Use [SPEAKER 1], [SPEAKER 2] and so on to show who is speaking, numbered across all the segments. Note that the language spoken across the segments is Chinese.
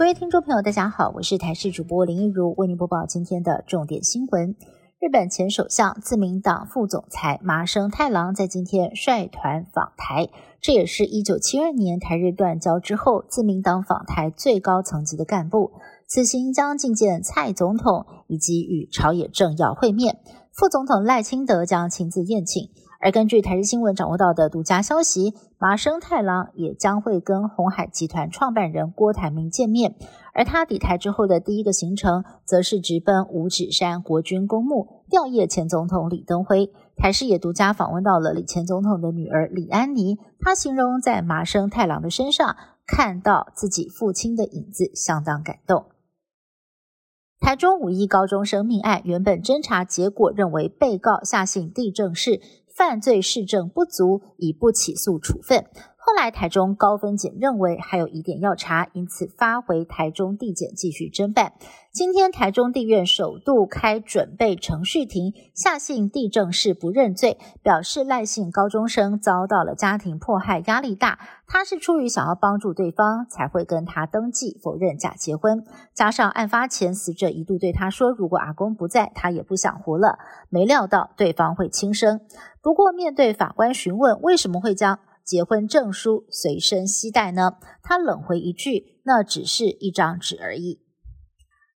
[SPEAKER 1] 各位听众朋友，大家好，我是台视主播林一如，为您播报今天的重点新闻。日本前首相、自民党副总裁麻生太郎在今天率团访台，这也是一九七二年台日断交之后，自民党访台最高层级的干部。此行将觐见蔡总统，以及与朝野政要会面。副总统赖清德将亲自宴请。而根据台日新闻掌握到的独家消息，麻生太郎也将会跟红海集团创办人郭台铭见面。而他抵台之后的第一个行程，则是直奔五指山国军公墓吊唁前总统李登辉。台视也独家访问到了李前总统的女儿李安妮，她形容在麻生太郎的身上看到自己父亲的影子，相当感动。台中五一高中生命案，原本侦查结果认为被告夏姓地政士犯罪事证不足，以不起诉处分。后来台中高分检认为还有疑点要查，因此发回台中地检继续侦办。今天台中地院首度开准备程序庭，夏姓地政士不认罪，表示赖姓高中生遭到了家庭迫害，压力大，他是出于想要帮助对方才会跟他登记否认假结婚。加上案发前死者一度对他说，如果阿公不在，他也不想活了。没料到对方会轻生。不过面对法官询问，为什么会将？结婚证书随身携带呢？他冷回一句：“那只是一张纸而已。”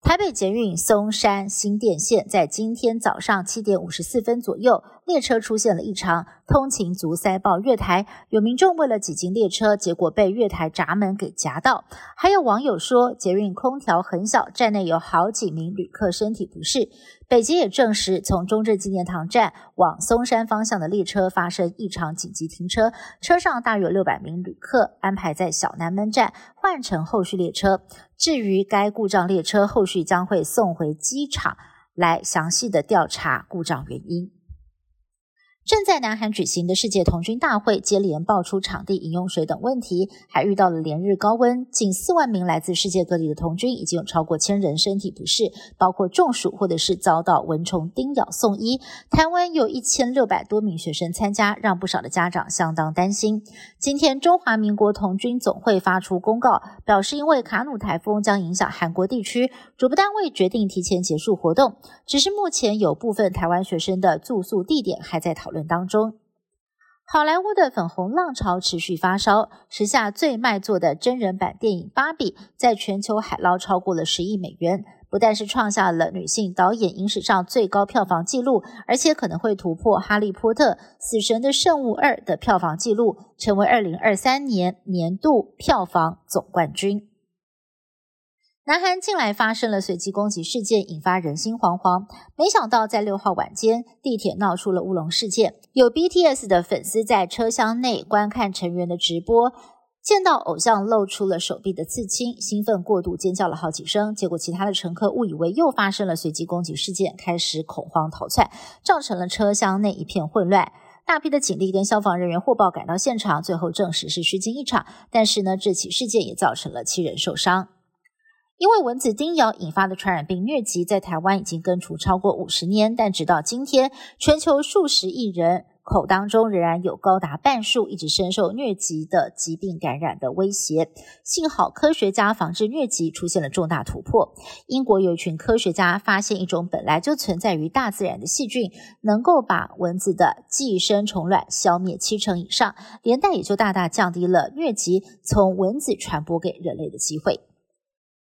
[SPEAKER 1] 台北捷运松山新店线在今天早上七点五十四分左右，列车出现了异常，通勤族塞爆月台，有民众为了挤进列车，结果被月台闸门给夹到。还有网友说，捷运空调很小，站内有好几名旅客身体不适。北捷也证实，从中正纪念堂站往松山方向的列车发生异常，紧急停车，车上大约六百名旅客，安排在小南门站换乘后续列车。至于该故障列车，后续将会送回机场来详细的调查故障原因。正在南韩举行的世界童军大会，接连爆出场地饮用水等问题，还遇到了连日高温。近四万名来自世界各地的童军，已经有超过千人身体不适，包括中暑或者是遭到蚊虫叮咬送医。台湾有一千六百多名学生参加，让不少的家长相当担心。今天，中华民国童军总会发出公告，表示因为卡努台风将影响韩国地区，主办单位决定提前结束活动。只是目前有部分台湾学生的住宿地点还在讨论。当中，好莱坞的粉红浪潮持续发烧，时下最卖座的真人版电影《芭比》在全球海捞超过了十亿美元，不但是创下了女性导演影史上最高票房纪录，而且可能会突破《哈利波特》《死神的圣物二》的票房纪录，成为二零二三年年度票房总冠军。南韩近来发生了随机攻击事件，引发人心惶惶。没想到在六号晚间，地铁闹出了乌龙事件。有 BTS 的粉丝在车厢内观看成员的直播，见到偶像露出了手臂的刺青，兴奋过度尖叫了好几声。结果其他的乘客误以为又发生了随机攻击事件，开始恐慌逃窜，造成了车厢内一片混乱。大批的警力跟消防人员获报赶到现场，最后证实是虚惊一场。但是呢，这起事件也造成了七人受伤。因为蚊子叮咬引发的传染病疟疾，在台湾已经根除超过五十年，但直到今天，全球数十亿人口当中仍然有高达半数一直深受疟疾的疾病感染的威胁。幸好科学家防治疟疾出现了重大突破。英国有一群科学家发现一种本来就存在于大自然的细菌，能够把蚊子的寄生虫卵消灭七成以上，连带也就大大降低了疟疾从蚊子传播给人类的机会。